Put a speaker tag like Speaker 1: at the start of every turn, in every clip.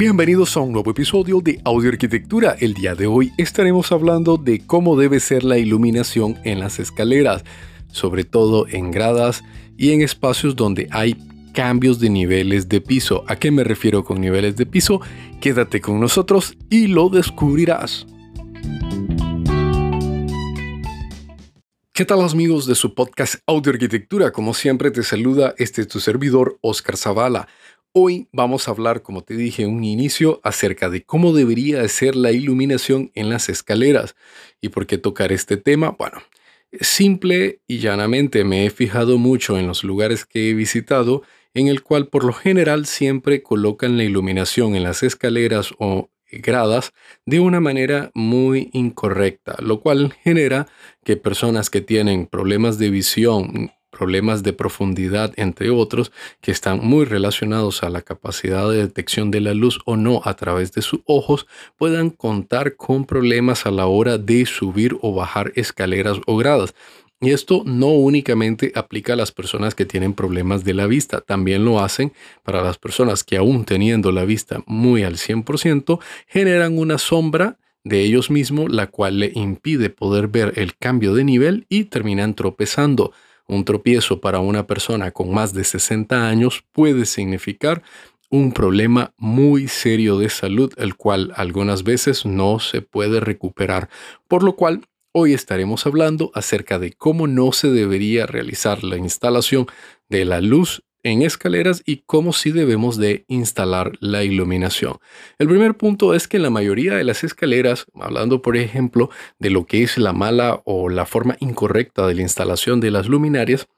Speaker 1: Bienvenidos a un nuevo episodio de Audio Arquitectura. El día de hoy estaremos hablando de cómo debe ser la iluminación en las escaleras, sobre todo en gradas y en espacios donde hay cambios de niveles de piso. ¿A qué me refiero con niveles de piso? Quédate con nosotros y lo descubrirás. ¿Qué tal amigos de su podcast Audio Arquitectura? Como siempre te saluda este tu servidor Oscar Zavala. Hoy vamos a hablar, como te dije en un inicio, acerca de cómo debería ser la iluminación en las escaleras. ¿Y por qué tocar este tema? Bueno, simple y llanamente me he fijado mucho en los lugares que he visitado, en el cual por lo general siempre colocan la iluminación en las escaleras o gradas de una manera muy incorrecta, lo cual genera que personas que tienen problemas de visión problemas de profundidad, entre otros, que están muy relacionados a la capacidad de detección de la luz o no a través de sus ojos, puedan contar con problemas a la hora de subir o bajar escaleras o gradas. Y esto no únicamente aplica a las personas que tienen problemas de la vista, también lo hacen para las personas que aún teniendo la vista muy al 100%, generan una sombra de ellos mismos, la cual le impide poder ver el cambio de nivel y terminan tropezando. Un tropiezo para una persona con más de 60 años puede significar un problema muy serio de salud, el cual algunas veces no se puede recuperar, por lo cual hoy estaremos hablando acerca de cómo no se debería realizar la instalación de la luz en escaleras y cómo sí debemos de instalar la iluminación. El primer punto es que la mayoría de las escaleras, hablando por ejemplo de lo que es la mala o la forma incorrecta de la instalación de las luminarias,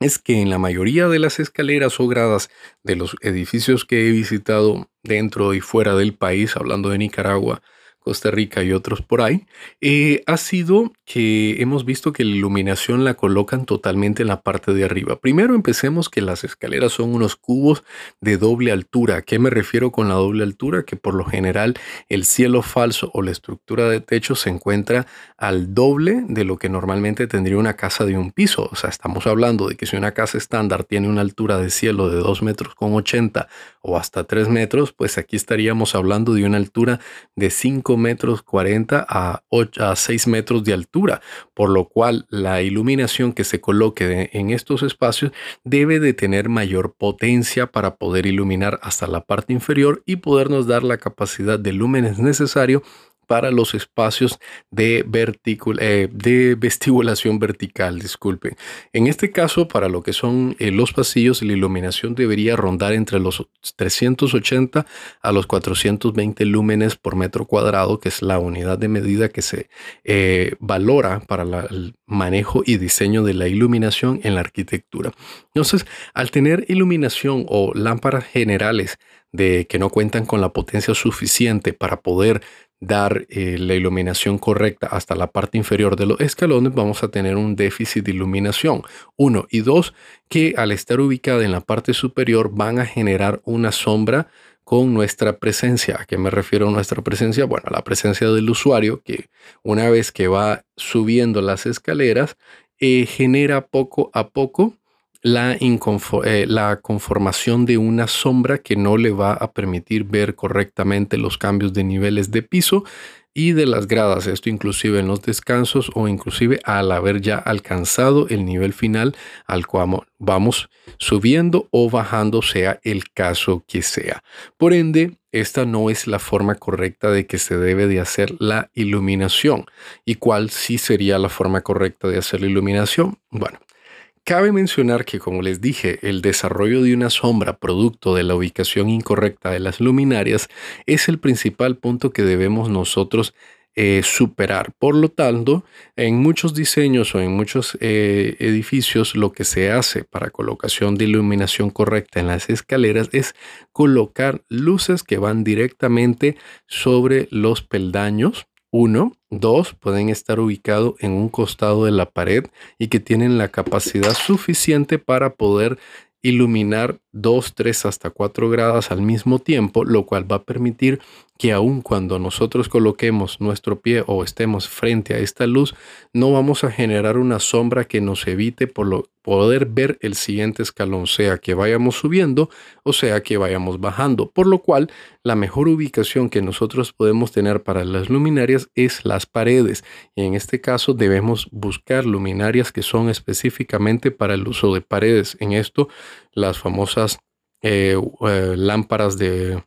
Speaker 1: es que en la mayoría de las escaleras o gradas de los edificios que he visitado dentro y fuera del país, hablando de Nicaragua, Costa Rica y otros por ahí, eh, ha sido que hemos visto que la iluminación la colocan totalmente en la parte de arriba. Primero empecemos que las escaleras son unos cubos de doble altura. ¿A qué me refiero con la doble altura? Que por lo general el cielo falso o la estructura de techo se encuentra al doble de lo que normalmente tendría una casa de un piso. O sea, estamos hablando de que si una casa estándar tiene una altura de cielo de 2 metros con 80 o hasta 3 metros, pues aquí estaríamos hablando de una altura de 5 metros 40 a, 8, a 6 metros de altura, por lo cual la iluminación que se coloque en estos espacios debe de tener mayor potencia para poder iluminar hasta la parte inferior y podernos dar la capacidad de lúmenes necesario para los espacios de, eh, de vestibulación vertical, disculpen. En este caso, para lo que son eh, los pasillos, la iluminación debería rondar entre los 380 a los 420 lúmenes por metro cuadrado, que es la unidad de medida que se eh, valora para el manejo y diseño de la iluminación en la arquitectura. Entonces, al tener iluminación o lámparas generales de que no cuentan con la potencia suficiente para poder dar eh, la iluminación correcta hasta la parte inferior de los escalones, vamos a tener un déficit de iluminación. Uno y dos, que al estar ubicada en la parte superior van a generar una sombra con nuestra presencia. ¿A qué me refiero a nuestra presencia? Bueno, a la presencia del usuario que una vez que va subiendo las escaleras, eh, genera poco a poco la, eh, la, conformación de una sombra que no le va a permitir ver correctamente los cambios de niveles de piso y de las gradas, esto inclusive en los descansos o inclusive al haber ya alcanzado el nivel final al cual vamos subiendo o bajando, sea el caso que sea. Por ende, esta no es la forma correcta de que se debe de hacer la iluminación. ¿Y cuál sí sería la forma correcta de hacer la iluminación? Bueno, Cabe mencionar que, como les dije, el desarrollo de una sombra producto de la ubicación incorrecta de las luminarias es el principal punto que debemos nosotros eh, superar. Por lo tanto, en muchos diseños o en muchos eh, edificios lo que se hace para colocación de iluminación correcta en las escaleras es colocar luces que van directamente sobre los peldaños uno, dos, pueden estar ubicados en un costado de la pared y que tienen la capacidad suficiente para poder iluminar 2, 3 hasta 4 grados al mismo tiempo, lo cual va a permitir que aun cuando nosotros coloquemos nuestro pie o estemos frente a esta luz, no vamos a generar una sombra que nos evite por, lo, poder ver el siguiente escalón, sea que vayamos subiendo o sea que vayamos bajando. Por lo cual, la mejor ubicación que nosotros podemos tener para las luminarias es las paredes. Y en este caso debemos buscar luminarias que son específicamente para el uso de paredes. En esto, las famosas eh, eh, lámparas de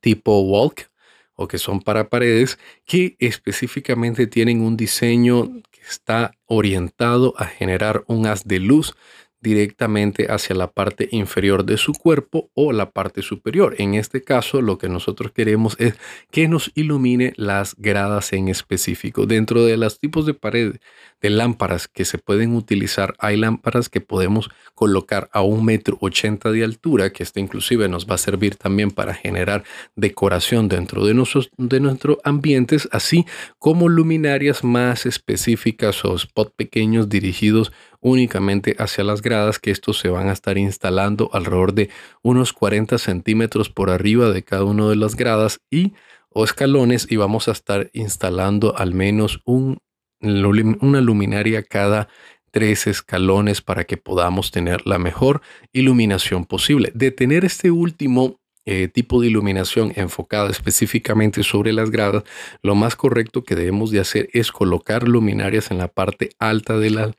Speaker 1: tipo walk o que son para paredes que específicamente tienen un diseño está orientado a generar un haz de luz directamente hacia la parte inferior de su cuerpo o la parte superior. En este caso, lo que nosotros queremos es que nos ilumine las gradas en específico. Dentro de los tipos de pared de lámparas que se pueden utilizar, hay lámparas que podemos colocar a un metro ochenta de altura, que esto inclusive nos va a servir también para generar decoración dentro de, nuestros, de nuestros ambientes, así como luminarias más específicas o spot pequeños dirigidos únicamente hacia las gradas, que estos se van a estar instalando alrededor de unos 40 centímetros por arriba de cada una de las gradas y o escalones y vamos a estar instalando al menos un, una luminaria cada tres escalones para que podamos tener la mejor iluminación posible. De tener este último eh, tipo de iluminación enfocada específicamente sobre las gradas, lo más correcto que debemos de hacer es colocar luminarias en la parte alta de la,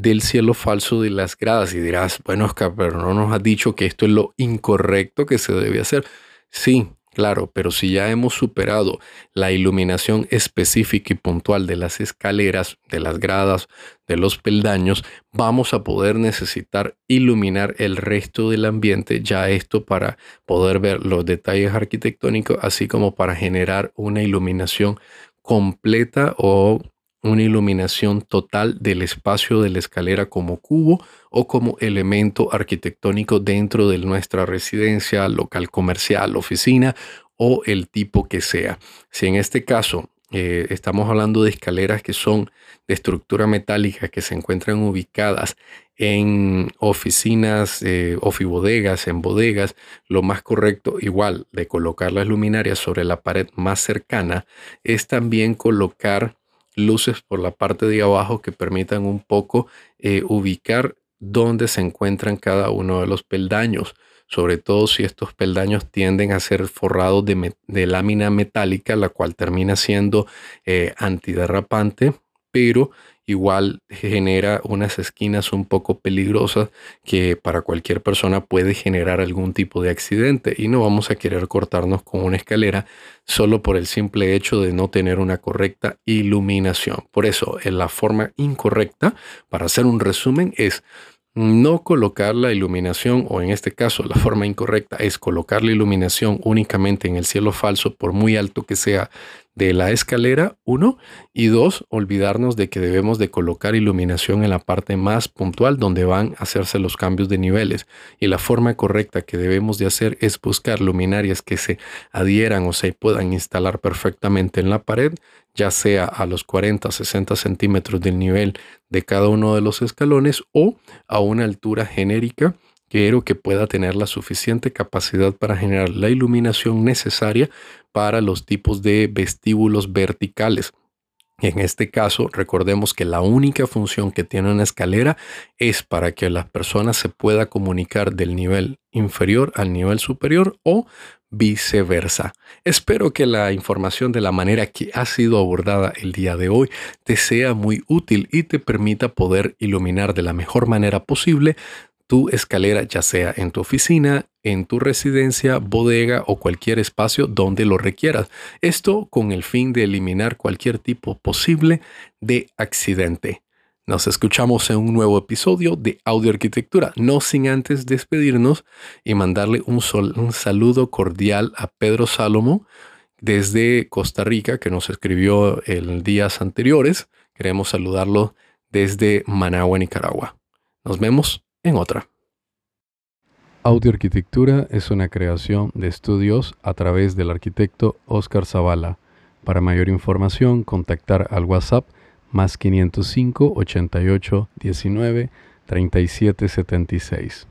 Speaker 1: del cielo falso de las gradas. Y dirás, bueno, Oscar, pero no nos has dicho que esto es lo incorrecto que se debe hacer. Sí, claro, pero si ya hemos superado la iluminación específica y puntual de las escaleras, de las gradas, de los peldaños, vamos a poder necesitar iluminar el resto del ambiente, ya esto para poder ver los detalles arquitectónicos, así como para generar una iluminación completa o una iluminación total del espacio de la escalera como cubo o como elemento arquitectónico dentro de nuestra residencia, local comercial, oficina o el tipo que sea. Si en este caso eh, estamos hablando de escaleras que son de estructura metálica que se encuentran ubicadas en oficinas, eh, ofibodegas, en bodegas, lo más correcto, igual de colocar las luminarias sobre la pared más cercana, es también colocar luces por la parte de abajo que permitan un poco eh, ubicar dónde se encuentran cada uno de los peldaños, sobre todo si estos peldaños tienden a ser forrados de, lámina metálica, la cual termina siendo eh, antiderrapante, pero igual genera unas esquinas un poco peligrosas que para cualquier persona puede generar algún tipo de accidente y no vamos a querer cortarnos con una escalera solo por el simple hecho de no tener una correcta iluminación. Por eso, en la forma incorrecta, para hacer un resumen, es no colocar la iluminación, o en este caso la forma incorrecta es colocar la iluminación únicamente en el cielo falso, por muy alto que sea de la escalera, uno, y dos, olvidarnos de que debemos de colocar iluminación en la parte más puntual donde van a hacerse los cambios de niveles. Y la forma correcta que debemos de hacer es buscar luminarias que se adhieran o se puedan instalar perfectamente en la pared, ya sea a los 40, 60 centímetros del nivel de cada uno de los escalones o a una altura genérica quiero que pueda tener la suficiente capacidad para generar la iluminación necesaria para los tipos de vestíbulos verticales. En este caso, recordemos que la única función que tiene una escalera es para que la persona se pueda comunicar del nivel inferior al nivel superior o viceversa. Espero que la información de la manera que ha sido abordada el día de hoy te sea muy útil y te permita poder iluminar de la mejor manera posible tu escalera, ya sea en tu oficina, en tu residencia, bodega o cualquier espacio donde lo requieras. Esto con el fin de eliminar cualquier tipo posible de accidente. Nos escuchamos en un nuevo episodio de Audio Arquitectura, no sin antes despedirnos y mandarle un, saludo cordial a Pedro Salomo desde Costa Rica, que nos escribió en días anteriores. Queremos saludarlo desde Managua, Nicaragua. Nos vemos en otra. Audio Arquitectura es una creación de estudios a través del arquitecto Oscar Zavala. Para mayor información, contactar al WhatsApp más 505 88 19 37 76.